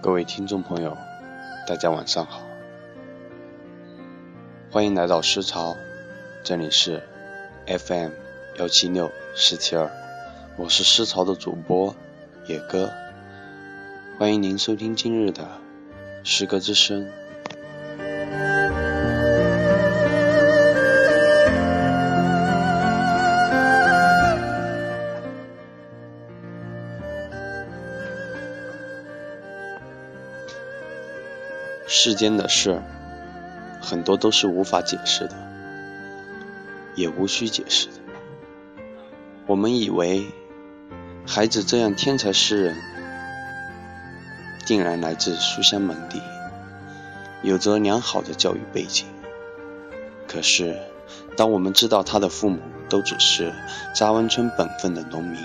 各位听众朋友，大家晚上好，欢迎来到诗潮，这里是 FM 幺七六四七二，我是诗潮的主播野哥，欢迎您收听今日的诗歌之声。世间的事，很多都是无法解释的，也无需解释的。我们以为孩子这样天才诗人，定然来自书香门第，有着良好的教育背景。可是，当我们知道他的父母都只是扎湾村本分的农民，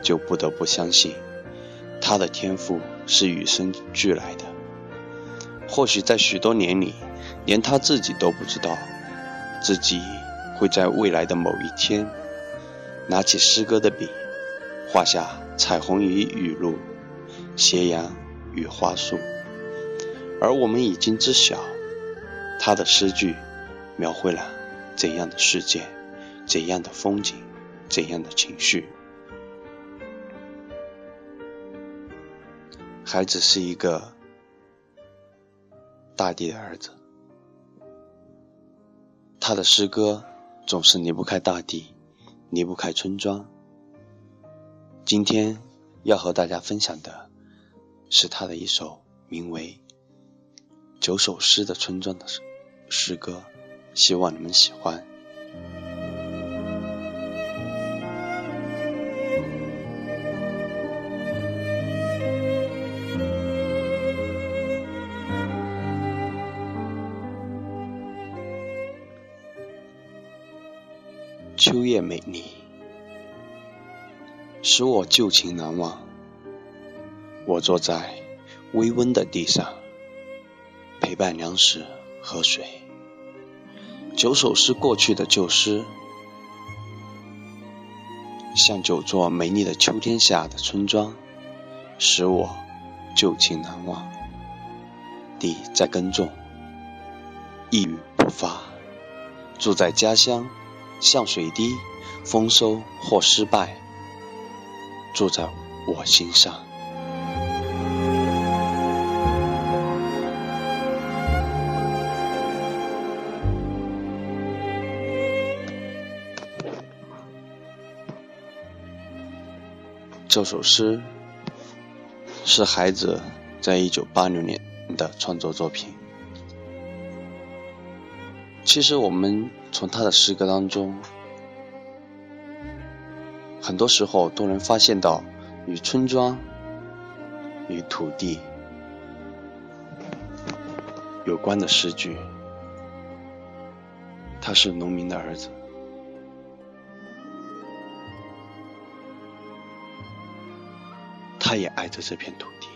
就不得不相信他的天赋是与生俱来的。或许在许多年里，连他自己都不知道，自己会在未来的某一天，拿起诗歌的笔，画下彩虹与雨露，斜阳与花树。而我们已经知晓，他的诗句描绘了怎样的世界，怎样的风景，怎样的情绪。孩子是一个。大地的儿子，他的诗歌总是离不开大地，离不开村庄。今天要和大家分享的是他的一首名为《九首诗的村庄》的诗诗歌，希望你们喜欢。秋叶美丽，使我旧情难忘。我坐在微温的地上，陪伴粮食和水。九首诗过去的旧诗，像九座美丽的秋天下的村庄，使我旧情难忘。地在耕种，一语不发，住在家乡。像水滴，丰收或失败，住在我心上。这首诗是孩子在一九八六年的创作作品。其实我们从他的诗歌当中，很多时候都能发现到与村庄、与土地有关的诗句。他是农民的儿子，他也爱着这片土地。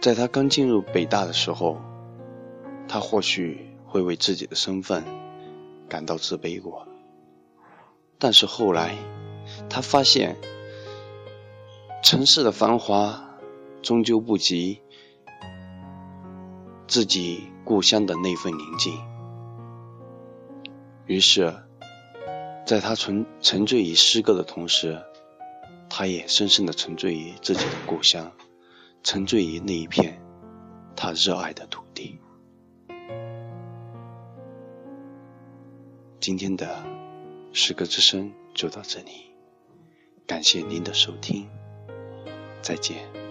在他刚进入北大的时候。他或许会为自己的身份感到自卑过，但是后来他发现，城市的繁华终究不及自己故乡的那份宁静。于是，在他沉沉醉于诗歌的同时，他也深深的沉醉于自己的故乡，沉醉于那一片他热爱的土今天的诗歌之声就到这里，感谢您的收听，再见。